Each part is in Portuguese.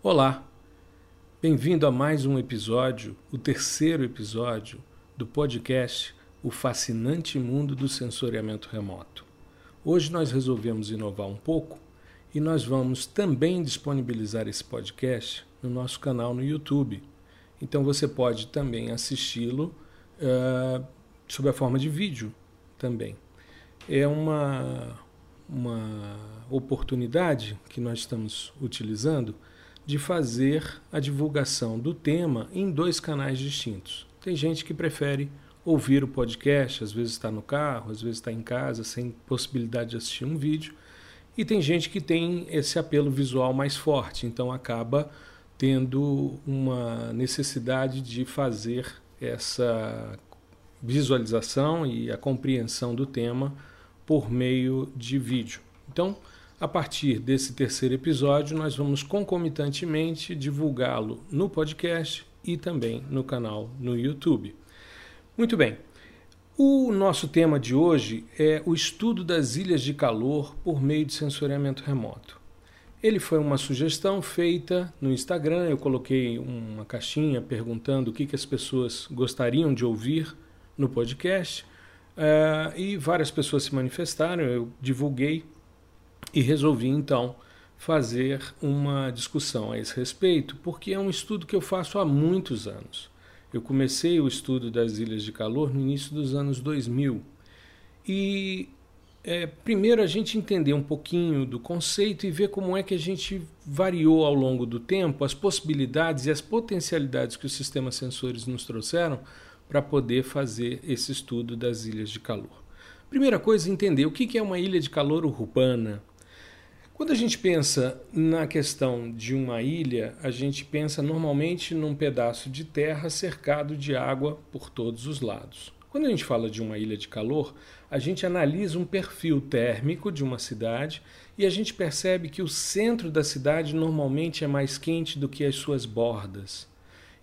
Olá, bem-vindo a mais um episódio, o terceiro episódio do podcast O Fascinante Mundo do Sensoriamento Remoto. Hoje nós resolvemos inovar um pouco e nós vamos também disponibilizar esse podcast no nosso canal no YouTube. Então você pode também assisti-lo uh, sob a forma de vídeo também. É uma, uma oportunidade que nós estamos utilizando de fazer a divulgação do tema em dois canais distintos. Tem gente que prefere ouvir o podcast, às vezes está no carro, às vezes está em casa, sem possibilidade de assistir um vídeo. E tem gente que tem esse apelo visual mais forte, então acaba tendo uma necessidade de fazer essa visualização e a compreensão do tema por meio de vídeo. Então, a partir desse terceiro episódio, nós vamos concomitantemente divulgá-lo no podcast e também no canal no YouTube. Muito bem. O nosso tema de hoje é o estudo das ilhas de calor por meio de sensoriamento remoto. Ele foi uma sugestão feita no Instagram. Eu coloquei uma caixinha perguntando o que, que as pessoas gostariam de ouvir no podcast. Uh, e várias pessoas se manifestaram. Eu divulguei e resolvi então fazer uma discussão a esse respeito, porque é um estudo que eu faço há muitos anos. Eu comecei o estudo das ilhas de calor no início dos anos 2000. E é, primeiro a gente entender um pouquinho do conceito e ver como é que a gente variou ao longo do tempo as possibilidades e as potencialidades que os sistemas sensores nos trouxeram para poder fazer esse estudo das ilhas de calor. Primeira coisa, entender o que é uma ilha de calor urbana. Quando a gente pensa na questão de uma ilha, a gente pensa normalmente num pedaço de terra cercado de água por todos os lados. Quando a gente fala de uma ilha de calor, a gente analisa um perfil térmico de uma cidade e a gente percebe que o centro da cidade normalmente é mais quente do que as suas bordas.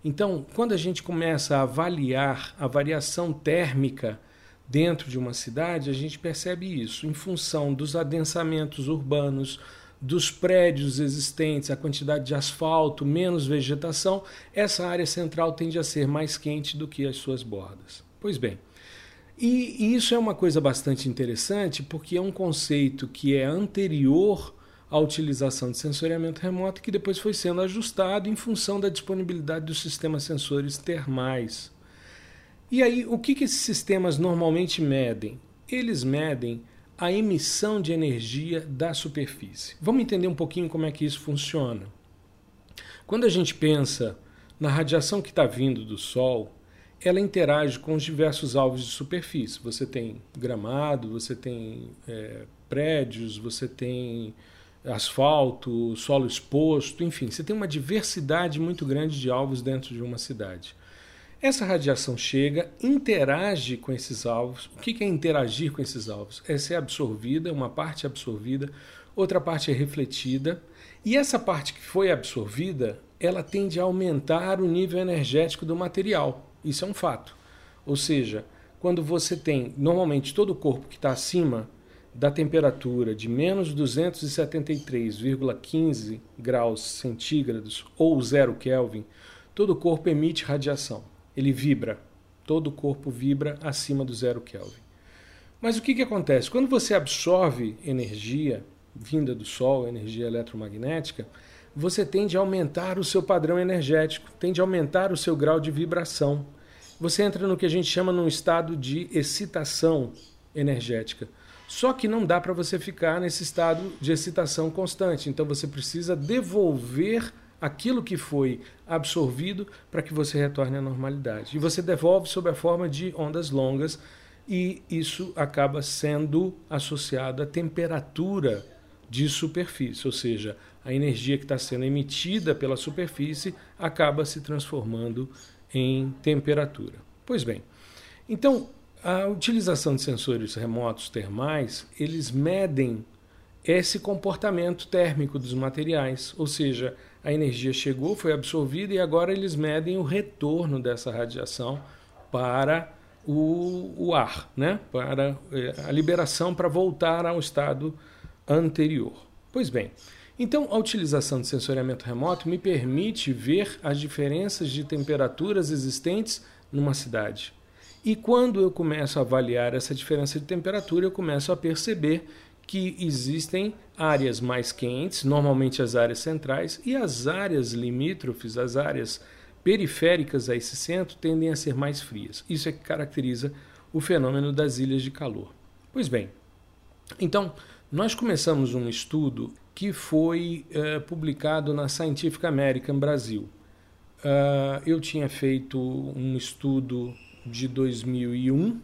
Então, quando a gente começa a avaliar a variação térmica dentro de uma cidade, a gente percebe isso em função dos adensamentos urbanos, dos prédios existentes, a quantidade de asfalto, menos vegetação, essa área central tende a ser mais quente do que as suas bordas. Pois bem, e, isso é uma coisa bastante interessante porque é um conceito que é anterior à utilização de sensoriamento remoto que depois foi sendo ajustado em função da disponibilidade dos sistemas sensores termais. E aí, o que, que esses sistemas normalmente medem? Eles medem a emissão de energia da superfície. Vamos entender um pouquinho como é que isso funciona. Quando a gente pensa na radiação que está vindo do Sol, ela interage com os diversos alvos de superfície. Você tem gramado, você tem é, prédios, você tem asfalto, solo exposto, enfim, você tem uma diversidade muito grande de alvos dentro de uma cidade. Essa radiação chega, interage com esses alvos. O que é interagir com esses alvos? É ser absorvida, uma parte é absorvida, outra parte é refletida. E essa parte que foi absorvida, ela tende a aumentar o nível energético do material. Isso é um fato. Ou seja, quando você tem normalmente todo o corpo que está acima da temperatura de menos 273,15 graus centígrados ou zero Kelvin, todo o corpo emite radiação ele vibra. Todo o corpo vibra acima do zero Kelvin. Mas o que, que acontece? Quando você absorve energia vinda do Sol, energia eletromagnética, você tende a aumentar o seu padrão energético, tende a aumentar o seu grau de vibração. Você entra no que a gente chama num estado de excitação energética. Só que não dá para você ficar nesse estado de excitação constante. Então você precisa devolver aquilo que foi absorvido para que você retorne à normalidade. E você devolve sob a forma de ondas longas e isso acaba sendo associado à temperatura de superfície, ou seja, a energia que está sendo emitida pela superfície acaba se transformando em temperatura. Pois bem, então a utilização de sensores remotos termais, eles medem esse comportamento térmico dos materiais, ou seja, a energia chegou, foi absorvida e agora eles medem o retorno dessa radiação para o, o ar, né? para é, a liberação para voltar ao estado anterior. Pois bem, Então, a utilização de sensoriamento remoto me permite ver as diferenças de temperaturas existentes numa cidade. E quando eu começo a avaliar essa diferença de temperatura, eu começo a perceber que existem áreas mais quentes, normalmente as áreas centrais, e as áreas limítrofes, as áreas periféricas a esse centro, tendem a ser mais frias. Isso é que caracteriza o fenômeno das ilhas de calor. Pois bem, então nós começamos um estudo que foi uh, publicado na Scientific American Brasil. Uh, eu tinha feito um estudo de 2001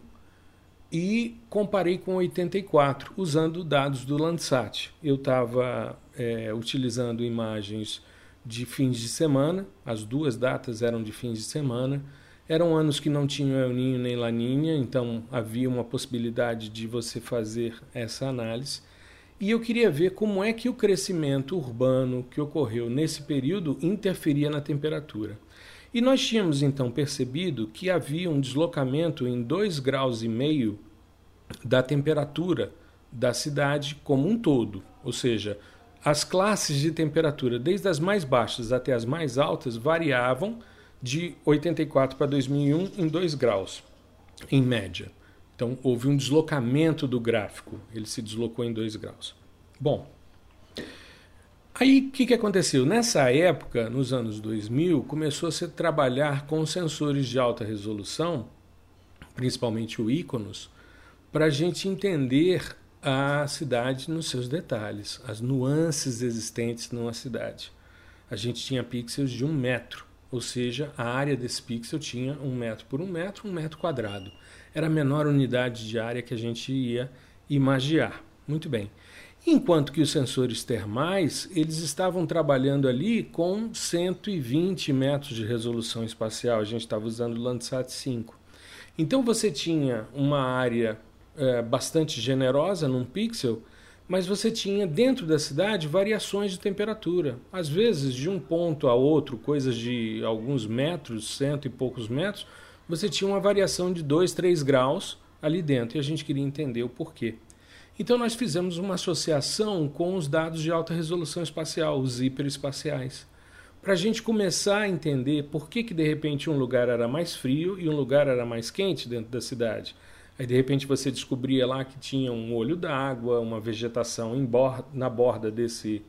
e comparei com 84, usando dados do Landsat. Eu estava é, utilizando imagens de fins de semana, as duas datas eram de fins de semana. Eram anos que não tinham El Ninho nem Laninha, então havia uma possibilidade de você fazer essa análise. E eu queria ver como é que o crescimento urbano que ocorreu nesse período interferia na temperatura. E nós tínhamos então percebido que havia um deslocamento em 2,5 graus e meio da temperatura da cidade como um todo, ou seja, as classes de temperatura, desde as mais baixas até as mais altas, variavam de 84 para 2001 em 2 graus, em média. Então houve um deslocamento do gráfico, ele se deslocou em 2 graus. Bom, Aí o que, que aconteceu? Nessa época, nos anos 2000, começou a se trabalhar com sensores de alta resolução, principalmente o Iconos, para a gente entender a cidade nos seus detalhes, as nuances existentes numa cidade. A gente tinha pixels de um metro, ou seja, a área desse pixel tinha um metro por um metro, um metro quadrado. Era a menor unidade de área que a gente ia imaginar. Muito bem. Enquanto que os sensores termais, eles estavam trabalhando ali com 120 metros de resolução espacial. A gente estava usando o Landsat 5. Então você tinha uma área é, bastante generosa num pixel, mas você tinha dentro da cidade variações de temperatura. Às vezes, de um ponto a outro, coisas de alguns metros, cento e poucos metros, você tinha uma variação de 2, 3 graus ali dentro. E a gente queria entender o porquê. Então nós fizemos uma associação com os dados de alta resolução espacial, os hiperespaciais, para a gente começar a entender por que, que de repente um lugar era mais frio e um lugar era mais quente dentro da cidade. Aí de repente você descobria lá que tinha um olho d'água, uma vegetação na borda desse,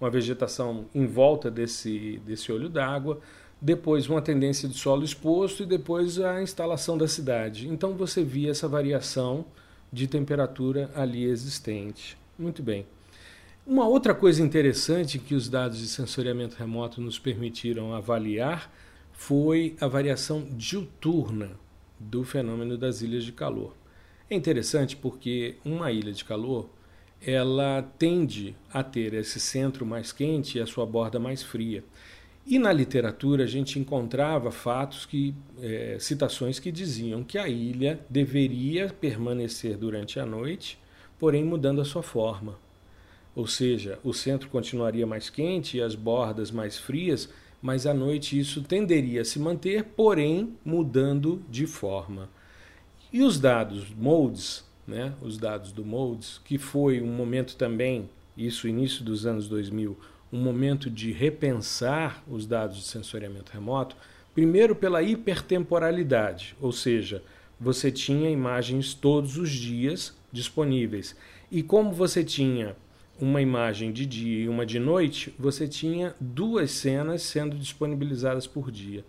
uma vegetação em volta desse, desse olho d'água, depois uma tendência de solo exposto e depois a instalação da cidade. Então você via essa variação de temperatura ali existente. Muito bem. Uma outra coisa interessante que os dados de sensoriamento remoto nos permitiram avaliar foi a variação diuturna do fenômeno das ilhas de calor. É interessante porque uma ilha de calor ela tende a ter esse centro mais quente e a sua borda mais fria. E na literatura a gente encontrava fatos que, é, citações que diziam que a ilha deveria permanecer durante a noite, porém mudando a sua forma. Ou seja, o centro continuaria mais quente e as bordas mais frias, mas à noite isso tenderia a se manter, porém mudando de forma. E os dados MODES, né, os dados do MODES, que foi um momento também, isso início dos anos 2000, um momento de repensar os dados de sensoriamento remoto, primeiro pela hipertemporalidade, ou seja, você tinha imagens todos os dias disponíveis. E como você tinha uma imagem de dia e uma de noite, você tinha duas cenas sendo disponibilizadas por dia.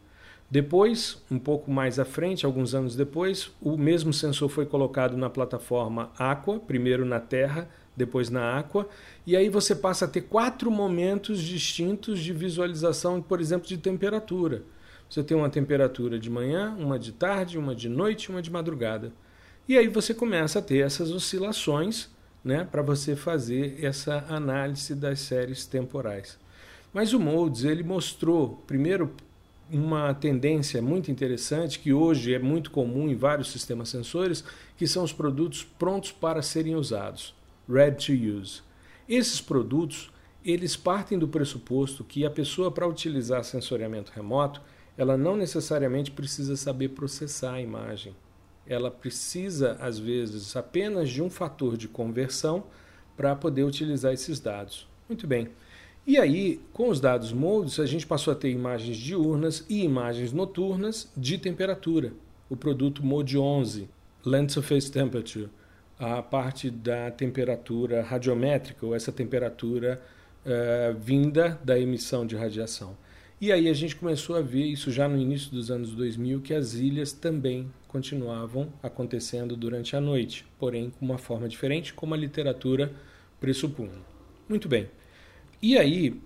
Depois, um pouco mais à frente, alguns anos depois, o mesmo sensor foi colocado na plataforma Aqua, primeiro na Terra depois na Aqua, e aí você passa a ter quatro momentos distintos de visualização, por exemplo, de temperatura. Você tem uma temperatura de manhã, uma de tarde, uma de noite, uma de madrugada. E aí você começa a ter essas oscilações né, para você fazer essa análise das séries temporais. Mas o Modes ele mostrou, primeiro, uma tendência muito interessante que hoje é muito comum em vários sistemas sensores, que são os produtos prontos para serem usados ready to use. Esses produtos, eles partem do pressuposto que a pessoa para utilizar sensoriamento remoto, ela não necessariamente precisa saber processar a imagem. Ela precisa às vezes apenas de um fator de conversão para poder utilizar esses dados. Muito bem. E aí, com os dados MODES, a gente passou a ter imagens diurnas e imagens noturnas de temperatura. O produto MODE 11, Land Surface Temperature, a parte da temperatura radiométrica, ou essa temperatura uh, vinda da emissão de radiação. E aí a gente começou a ver isso já no início dos anos 2000, que as ilhas também continuavam acontecendo durante a noite, porém com uma forma diferente, como a literatura pressupunha. Muito bem. E aí,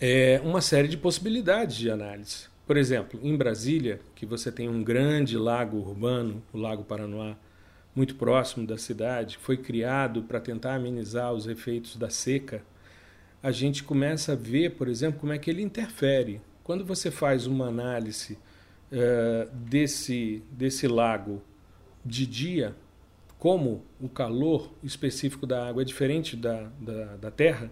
é uma série de possibilidades de análise. Por exemplo, em Brasília, que você tem um grande lago urbano, o Lago Paranoá, muito próximo da cidade, foi criado para tentar amenizar os efeitos da seca, a gente começa a ver, por exemplo, como é que ele interfere. Quando você faz uma análise uh, desse, desse lago de dia, como o calor específico da água é diferente da, da, da terra,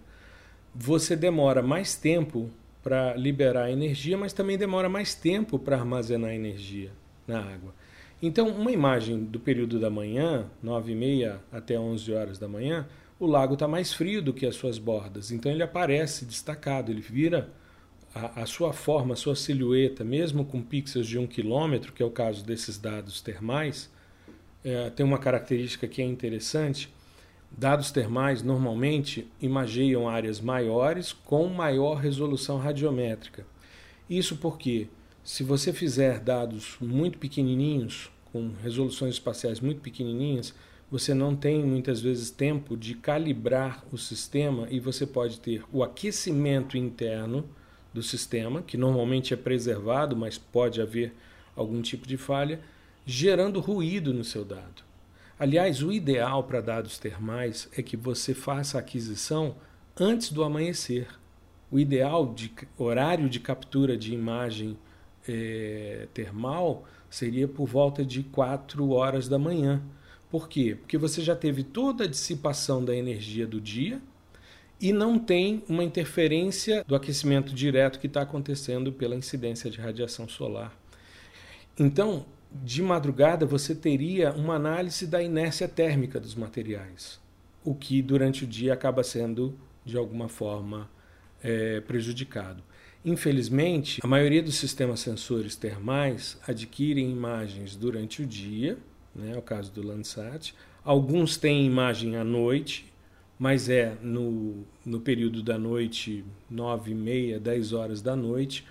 você demora mais tempo para liberar energia, mas também demora mais tempo para armazenar energia na água. Então, uma imagem do período da manhã, 9 e meia até 11 horas da manhã, o lago está mais frio do que as suas bordas. Então, ele aparece destacado, ele vira a, a sua forma, a sua silhueta, mesmo com pixels de um quilômetro, que é o caso desses dados termais, é, tem uma característica que é interessante Dados termais normalmente imageiam áreas maiores com maior resolução radiométrica. Isso porque, se você fizer dados muito pequenininhos, com resoluções espaciais muito pequenininhas, você não tem muitas vezes tempo de calibrar o sistema e você pode ter o aquecimento interno do sistema, que normalmente é preservado, mas pode haver algum tipo de falha, gerando ruído no seu dado. Aliás, o ideal para dados termais é que você faça a aquisição antes do amanhecer. O ideal de horário de captura de imagem é, termal seria por volta de 4 horas da manhã. Por quê? Porque você já teve toda a dissipação da energia do dia e não tem uma interferência do aquecimento direto que está acontecendo pela incidência de radiação solar. Então, de madrugada você teria uma análise da inércia térmica dos materiais, o que durante o dia acaba sendo de alguma forma é, prejudicado. Infelizmente, a maioria dos sistemas sensores termais adquirem imagens durante o dia, né, é o caso do Landsat. Alguns têm imagem à noite, mas é no, no período da noite, 9 e meia, 10 horas da noite,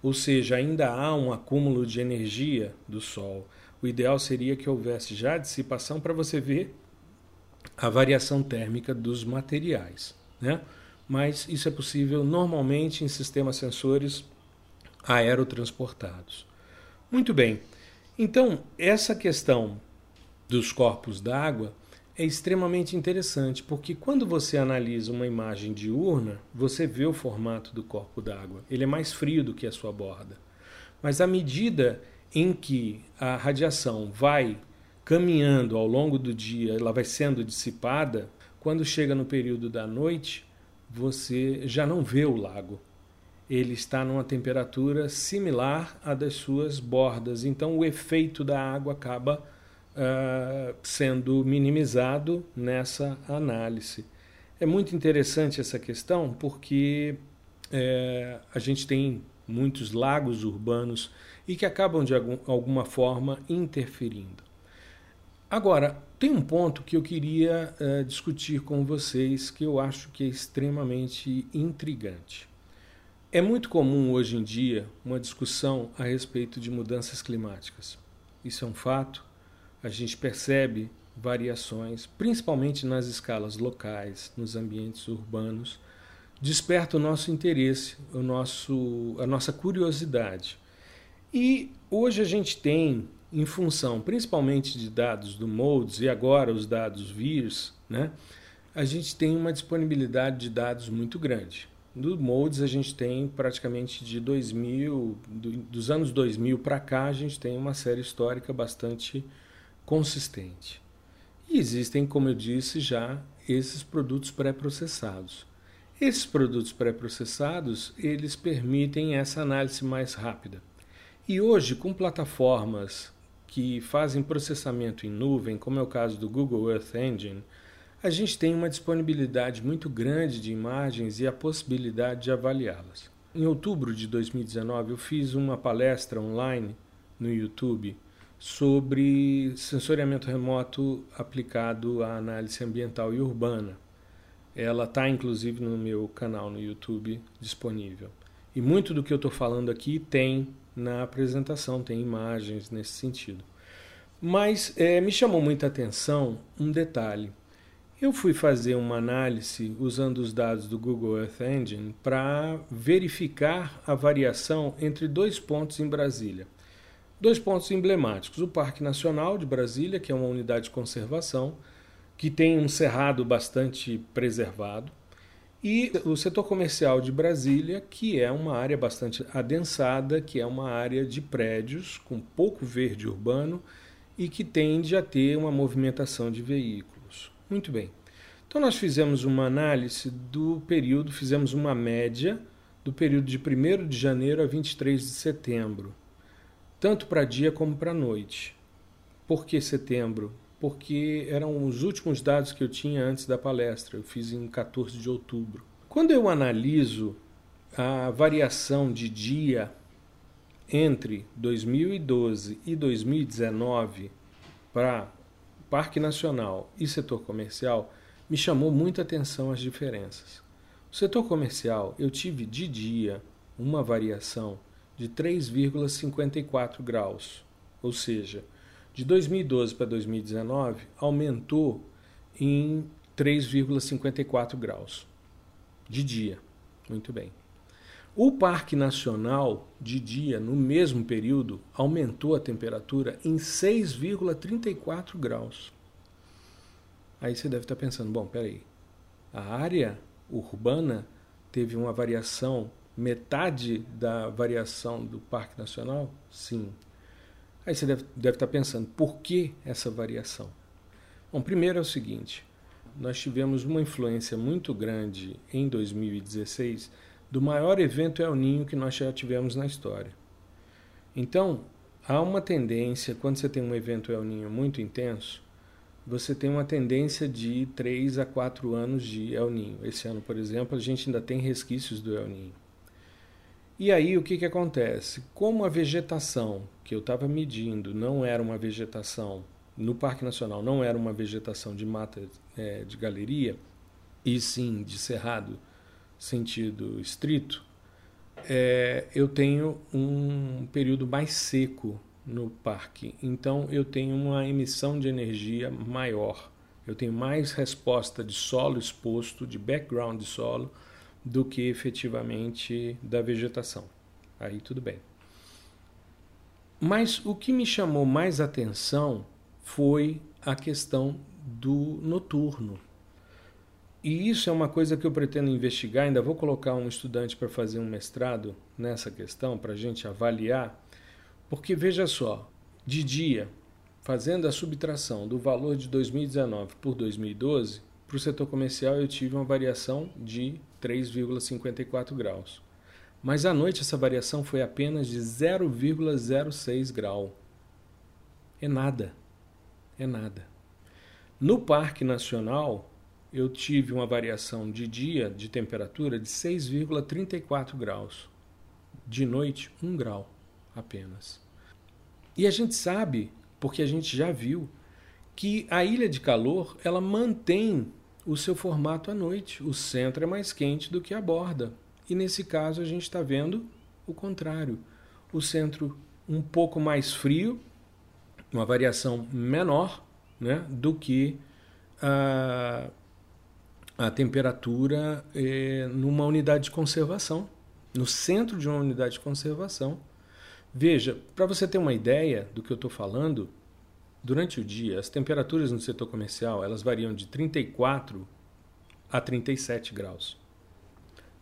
ou seja, ainda há um acúmulo de energia do Sol. O ideal seria que houvesse já dissipação para você ver a variação térmica dos materiais. Né? Mas isso é possível normalmente em sistemas sensores aerotransportados. Muito bem. Então, essa questão dos corpos d'água é extremamente interessante, porque quando você analisa uma imagem diurna, você vê o formato do corpo d'água. Ele é mais frio do que a sua borda. Mas à medida em que a radiação vai caminhando ao longo do dia, ela vai sendo dissipada, quando chega no período da noite, você já não vê o lago. Ele está numa temperatura similar à das suas bordas, então o efeito da água acaba uh, sendo minimizado nessa análise. É muito interessante essa questão porque é, a gente tem muitos lagos urbanos e que acabam de algum, alguma forma interferindo. Agora, tem um ponto que eu queria uh, discutir com vocês que eu acho que é extremamente intrigante. É muito comum hoje em dia uma discussão a respeito de mudanças climáticas. Isso é um fato, a gente percebe variações, principalmente nas escalas locais, nos ambientes urbanos, desperta o nosso interesse, o nosso, a nossa curiosidade. E hoje a gente tem, em função principalmente de dados do MODES e agora os dados VIRS, né, a gente tem uma disponibilidade de dados muito grande. Do MODES a gente tem praticamente de 2000, do, dos anos 2000 para cá, a gente tem uma série histórica bastante consistente. E existem, como eu disse, já esses produtos pré-processados. Esses produtos pré-processados, eles permitem essa análise mais rápida. E hoje, com plataformas que fazem processamento em nuvem, como é o caso do Google Earth Engine, a gente tem uma disponibilidade muito grande de imagens e a possibilidade de avaliá-las. Em outubro de 2019, eu fiz uma palestra online no YouTube sobre sensoriamento remoto aplicado à análise ambiental e urbana. Ela está inclusive no meu canal no YouTube disponível. E muito do que eu estou falando aqui tem na apresentação, tem imagens nesse sentido. Mas é, me chamou muita atenção um detalhe. Eu fui fazer uma análise usando os dados do Google Earth Engine para verificar a variação entre dois pontos em Brasília. Dois pontos emblemáticos: o Parque Nacional de Brasília, que é uma unidade de conservação, que tem um cerrado bastante preservado, e o setor comercial de Brasília, que é uma área bastante adensada, que é uma área de prédios com pouco verde urbano e que tende a ter uma movimentação de veículos. Muito bem. Então nós fizemos uma análise do período, fizemos uma média do período de 1 de janeiro a 23 de setembro, tanto para dia como para noite. Por que setembro? Porque eram os últimos dados que eu tinha antes da palestra, eu fiz em 14 de outubro. Quando eu analiso a variação de dia entre 2012 e 2019 para Parque Nacional e setor comercial, me chamou muita atenção as diferenças. O setor comercial, eu tive de dia uma variação de 3,54 graus, ou seja, de 2012 para 2019 aumentou em 3,54 graus de dia. Muito bem. O Parque Nacional, de dia, no mesmo período, aumentou a temperatura em 6,34 graus. Aí você deve estar pensando: bom, peraí, a área urbana teve uma variação, metade da variação do Parque Nacional? Sim. Aí você deve, deve estar pensando: por que essa variação? Bom, primeiro é o seguinte: nós tivemos uma influência muito grande em 2016 do maior evento El Ninho que nós já tivemos na história. Então, há uma tendência, quando você tem um evento El Ninho muito intenso, você tem uma tendência de 3 a 4 anos de El Ninho. Esse ano, por exemplo, a gente ainda tem resquícios do El Ninho. E aí o que, que acontece? Como a vegetação que eu estava medindo não era uma vegetação, no Parque Nacional não era uma vegetação de mata é, de galeria, e sim de cerrado, sentido estrito, é, eu tenho um período mais seco no parque. Então eu tenho uma emissão de energia maior. Eu tenho mais resposta de solo exposto, de background de solo, do que efetivamente da vegetação. Aí tudo bem. Mas o que me chamou mais atenção foi a questão do noturno. E isso é uma coisa que eu pretendo investigar. Ainda vou colocar um estudante para fazer um mestrado nessa questão, para a gente avaliar. Porque veja só, de dia, fazendo a subtração do valor de 2019 por 2012, para o setor comercial eu tive uma variação de 3,54 graus. Mas à noite essa variação foi apenas de 0,06 grau. É nada. É nada. No Parque Nacional, eu tive uma variação de dia de temperatura de 6,34 graus. De noite, 1 grau apenas. E a gente sabe, porque a gente já viu, que a ilha de calor ela mantém o seu formato à noite. O centro é mais quente do que a borda. E nesse caso a gente está vendo o contrário. O centro um pouco mais frio, uma variação menor né, do que a a temperatura é, numa unidade de conservação, no centro de uma unidade de conservação. Veja, para você ter uma ideia do que eu estou falando, durante o dia as temperaturas no setor comercial elas variam de 34 a 37 graus.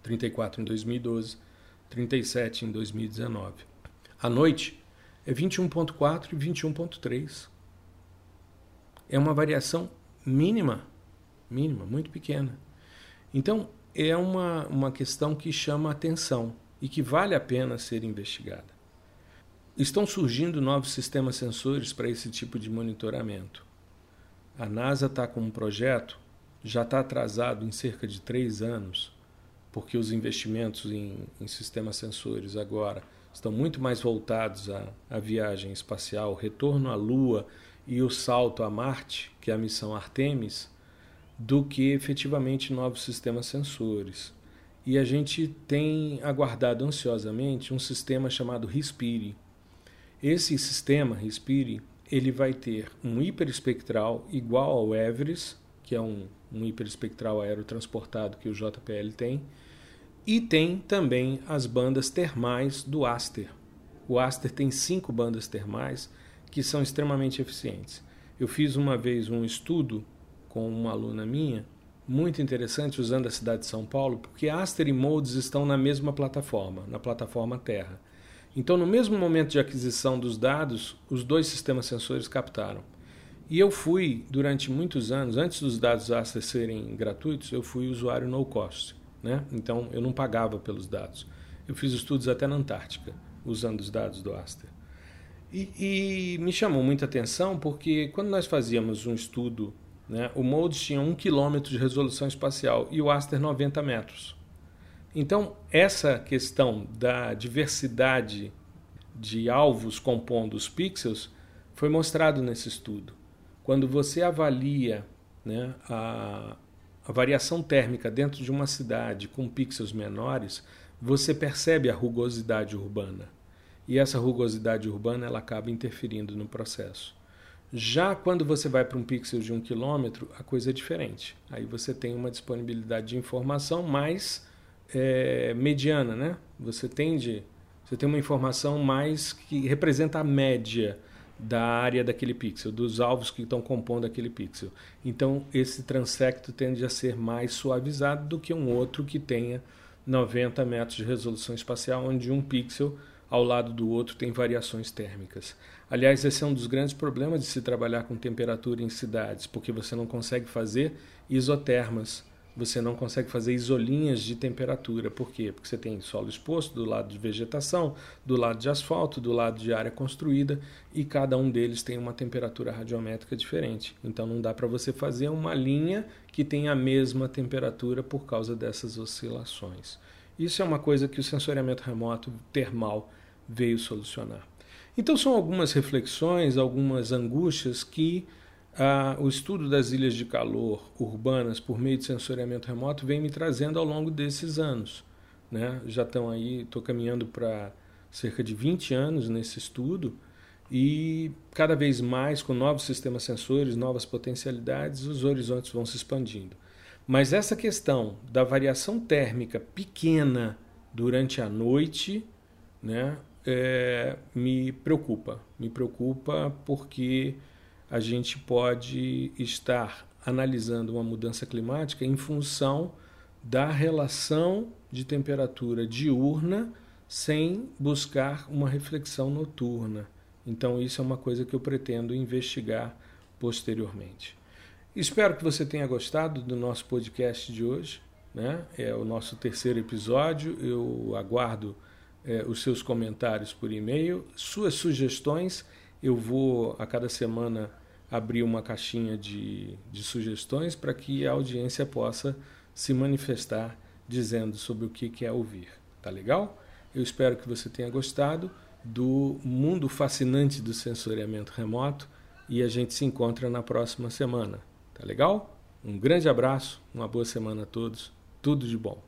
34 em 2012, 37 em 2019. À noite é 21.4 e 21.3. É uma variação mínima mínima, muito pequena. Então, é uma, uma questão que chama atenção e que vale a pena ser investigada. Estão surgindo novos sistemas sensores para esse tipo de monitoramento. A NASA está com um projeto já está atrasado em cerca de três anos, porque os investimentos em, em sistemas sensores agora estão muito mais voltados à, à viagem espacial, retorno à Lua e o salto a Marte, que é a missão Artemis, do que efetivamente novos sistemas sensores. E a gente tem aguardado ansiosamente um sistema chamado Respire. Esse sistema, Respire, ele vai ter um hiperespectral igual ao Everest, que é um, um hiperespectral aerotransportado que o JPL tem, e tem também as bandas termais do Aster. O Aster tem cinco bandas termais que são extremamente eficientes. Eu fiz uma vez um estudo com uma aluna minha, muito interessante, usando a cidade de São Paulo, porque Aster e Modes estão na mesma plataforma, na plataforma Terra. Então, no mesmo momento de aquisição dos dados, os dois sistemas sensores captaram. E eu fui, durante muitos anos, antes dos dados Aster serem gratuitos, eu fui usuário no cost. Né? Então eu não pagava pelos dados. Eu fiz estudos até na Antártica, usando os dados do Aster. E, e me chamou muita atenção porque quando nós fazíamos um estudo, né, o MODES tinha 1 km de resolução espacial e o Aster 90 metros. Então, essa questão da diversidade de alvos compondo os pixels foi mostrado nesse estudo. Quando você avalia né, a, a variação térmica dentro de uma cidade com pixels menores, você percebe a rugosidade urbana. E essa rugosidade urbana ela acaba interferindo no processo. Já quando você vai para um pixel de um quilômetro, a coisa é diferente. Aí você tem uma disponibilidade de informação mais é, mediana, né? Você tende, você tem uma informação mais que representa a média da área daquele pixel, dos alvos que estão compondo aquele pixel. Então, esse transecto tende a ser mais suavizado do que um outro que tenha 90 metros de resolução espacial, onde um pixel ao lado do outro tem variações térmicas. Aliás, esse é um dos grandes problemas de se trabalhar com temperatura em cidades, porque você não consegue fazer isotermas você não consegue fazer isolinhas de temperatura. Por quê? Porque você tem solo exposto do lado de vegetação, do lado de asfalto, do lado de área construída e cada um deles tem uma temperatura radiométrica diferente. Então não dá para você fazer uma linha que tenha a mesma temperatura por causa dessas oscilações. Isso é uma coisa que o sensoriamento remoto termal veio solucionar. Então são algumas reflexões, algumas angústias que ah, o estudo das ilhas de calor urbanas por meio de sensoriamento remoto vem me trazendo ao longo desses anos. Né? Já estão aí, estou caminhando para cerca de 20 anos nesse estudo e cada vez mais com novos sistemas sensores, novas potencialidades, os horizontes vão se expandindo. Mas essa questão da variação térmica pequena durante a noite, né, é, me preocupa. Me preocupa porque a gente pode estar analisando uma mudança climática em função da relação de temperatura diurna sem buscar uma reflexão noturna. Então, isso é uma coisa que eu pretendo investigar posteriormente. Espero que você tenha gostado do nosso podcast de hoje. Né? É o nosso terceiro episódio. Eu aguardo é, os seus comentários por e-mail, suas sugestões. Eu vou a cada semana abrir uma caixinha de, de sugestões para que a audiência possa se manifestar dizendo sobre o que quer ouvir. Tá legal? Eu espero que você tenha gostado do mundo fascinante do sensoriamento remoto e a gente se encontra na próxima semana. Tá legal? Um grande abraço, uma boa semana a todos, tudo de bom.